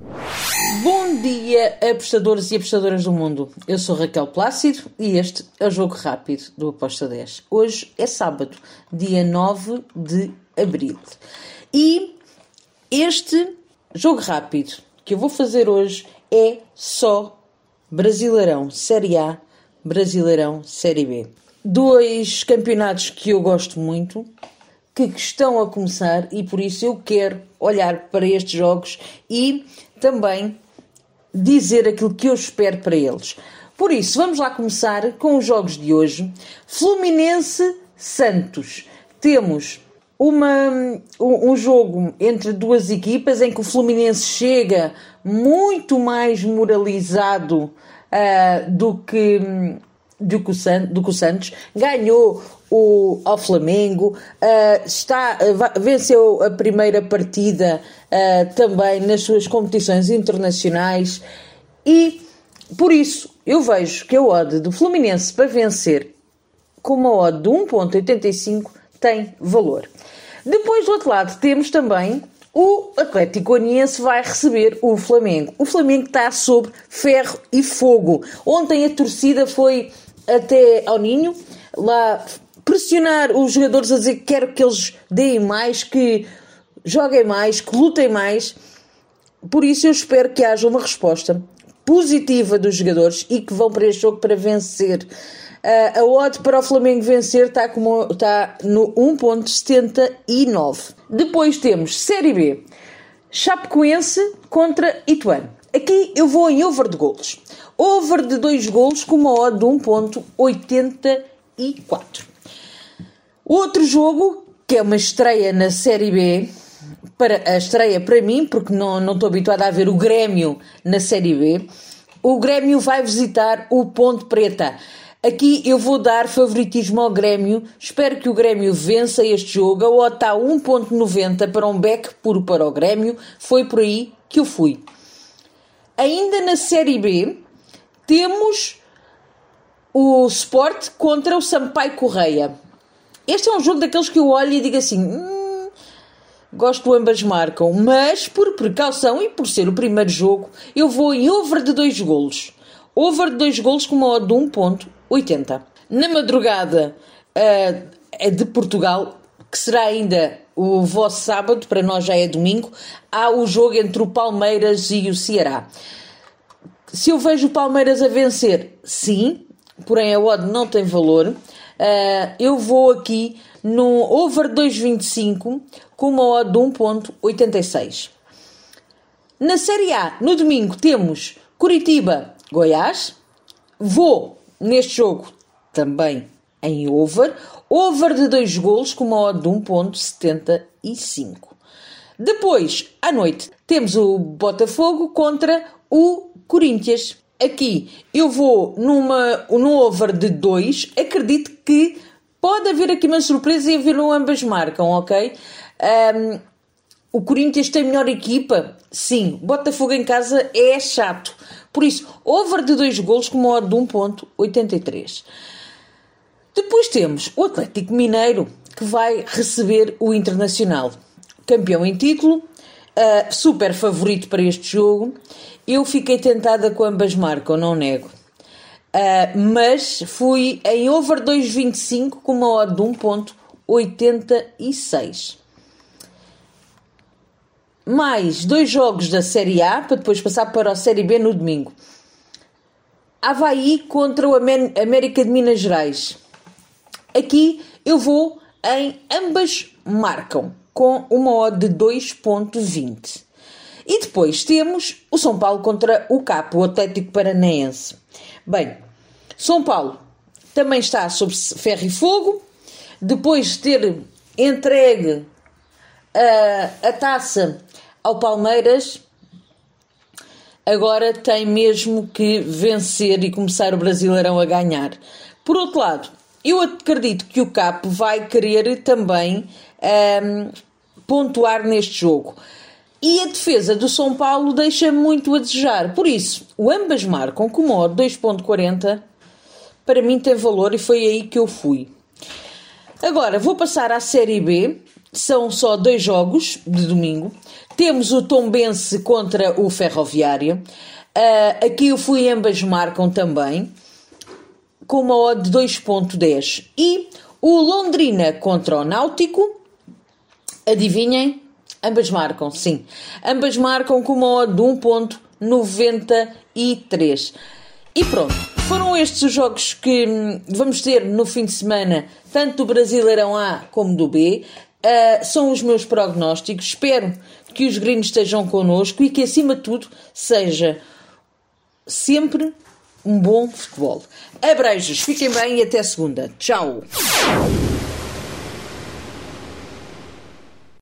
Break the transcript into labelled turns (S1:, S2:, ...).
S1: Bom dia, apostadores e apostadoras do mundo. Eu sou Raquel Plácido e este é o Jogo Rápido do Aposta 10. Hoje é sábado, dia 9 de abril. E este Jogo Rápido que eu vou fazer hoje é só Brasileirão Série A, Brasileirão Série B. Dois campeonatos que eu gosto muito, que estão a começar e por isso eu quero olhar para estes jogos e também dizer aquilo que eu espero para eles. Por isso, vamos lá começar com os jogos de hoje. Fluminense Santos. Temos uma, um jogo entre duas equipas em que o Fluminense chega muito mais moralizado uh, do que do que, o Santos, do Santos, ganhou o, ao Flamengo, uh, está, uh, venceu a primeira partida uh, também nas suas competições internacionais e por isso eu vejo que a odd do Fluminense para vencer com uma odd de 1.85 tem valor. Depois do outro lado temos também o Atlético Goianiense vai receber o Flamengo. O Flamengo está sobre ferro e fogo. Ontem a torcida foi até ao Ninho, lá pressionar os jogadores a dizer que quero que eles deem mais, que joguem mais, que lutem mais. Por isso eu espero que haja uma resposta positiva dos jogadores e que vão para este jogo para vencer. Uh, a odd para o Flamengo vencer está, como, está no 1.79. Depois temos Série B. Chapecoense contra Ituano. Aqui eu vou em over de golos. Over de 2 golos com uma odd de 1.84. Outro jogo, que é uma estreia na Série B, para, a estreia para mim, porque não, não estou habituada a ver o Grêmio na Série B, o Grêmio vai visitar o Ponte Preta. Aqui eu vou dar favoritismo ao Grêmio. Espero que o Grêmio vença este jogo. A OTA está 1.90 para um back puro para o Grêmio. Foi por aí que eu fui. Ainda na Série B, temos o Sport contra o Sampaio Correia. Este é um jogo daqueles que eu olho e digo assim: hum, gosto ambas marcam, mas por precaução e por ser o primeiro jogo, eu vou em over de 2 golos. Over de 2 golos com uma odd de 1.80. Na madrugada uh, de Portugal, que será ainda o vosso sábado, para nós já é domingo, há o jogo entre o Palmeiras e o Ceará. Se eu vejo o Palmeiras a vencer, sim, porém a odd não tem valor. Uh, eu vou aqui no over 2.25 com uma odd de 1.86. Na Série A, no domingo, temos Curitiba, Goiás. Vou neste jogo também em over. Over de 2 golos com uma odd de 1.75. Depois, à noite, temos o Botafogo contra o Corinthians. Aqui eu vou numa, num over de 2. Acredito que pode haver aqui uma surpresa e haver um ambas marcam, ok? Um, o Corinthians tem melhor equipa? Sim. Botafogo em casa é chato. Por isso, over de 2 golos com uma odd de 1.83. Depois temos o Atlético Mineiro, que vai receber o Internacional. Campeão em título, uh, super favorito para este jogo. Eu fiquei tentada com ambas marcam, não nego. Uh, mas fui em over 2.25 com uma odd de 1.86. Mais dois jogos da Série A, para depois passar para a Série B no domingo. Havaí contra o América de Minas Gerais. Aqui eu vou em ambas marcam com uma odd de 2.20. E depois temos o São Paulo contra o Capo, o Atlético Paranaense. Bem, São Paulo também está sob ferro e fogo, depois de ter entregue a, a taça ao Palmeiras, agora tem mesmo que vencer e começar o Brasileirão a ganhar. Por outro lado, eu acredito que o Capo vai querer também um, pontuar neste jogo. E a defesa do São Paulo deixa muito a desejar. Por isso, o ambas marcam com modo 2.40 para mim tem valor e foi aí que eu fui. Agora vou passar à Série B. São só dois jogos de domingo. temos o Tombense contra o Ferroviário. Uh, aqui eu fui ambas marcam também, com uma odd de 2.10. E o Londrina contra o Náutico, adivinhem, ambas marcam, sim. Ambas marcam com uma odd de 1.93. E pronto, foram estes os jogos que hum, vamos ter no fim de semana, tanto do Brasileirão A como do B. Uh, são os meus prognósticos. Espero que os gringos estejam connosco e que, acima de tudo, seja sempre um bom futebol. Abreijos, fiquem bem e até segunda. Tchau!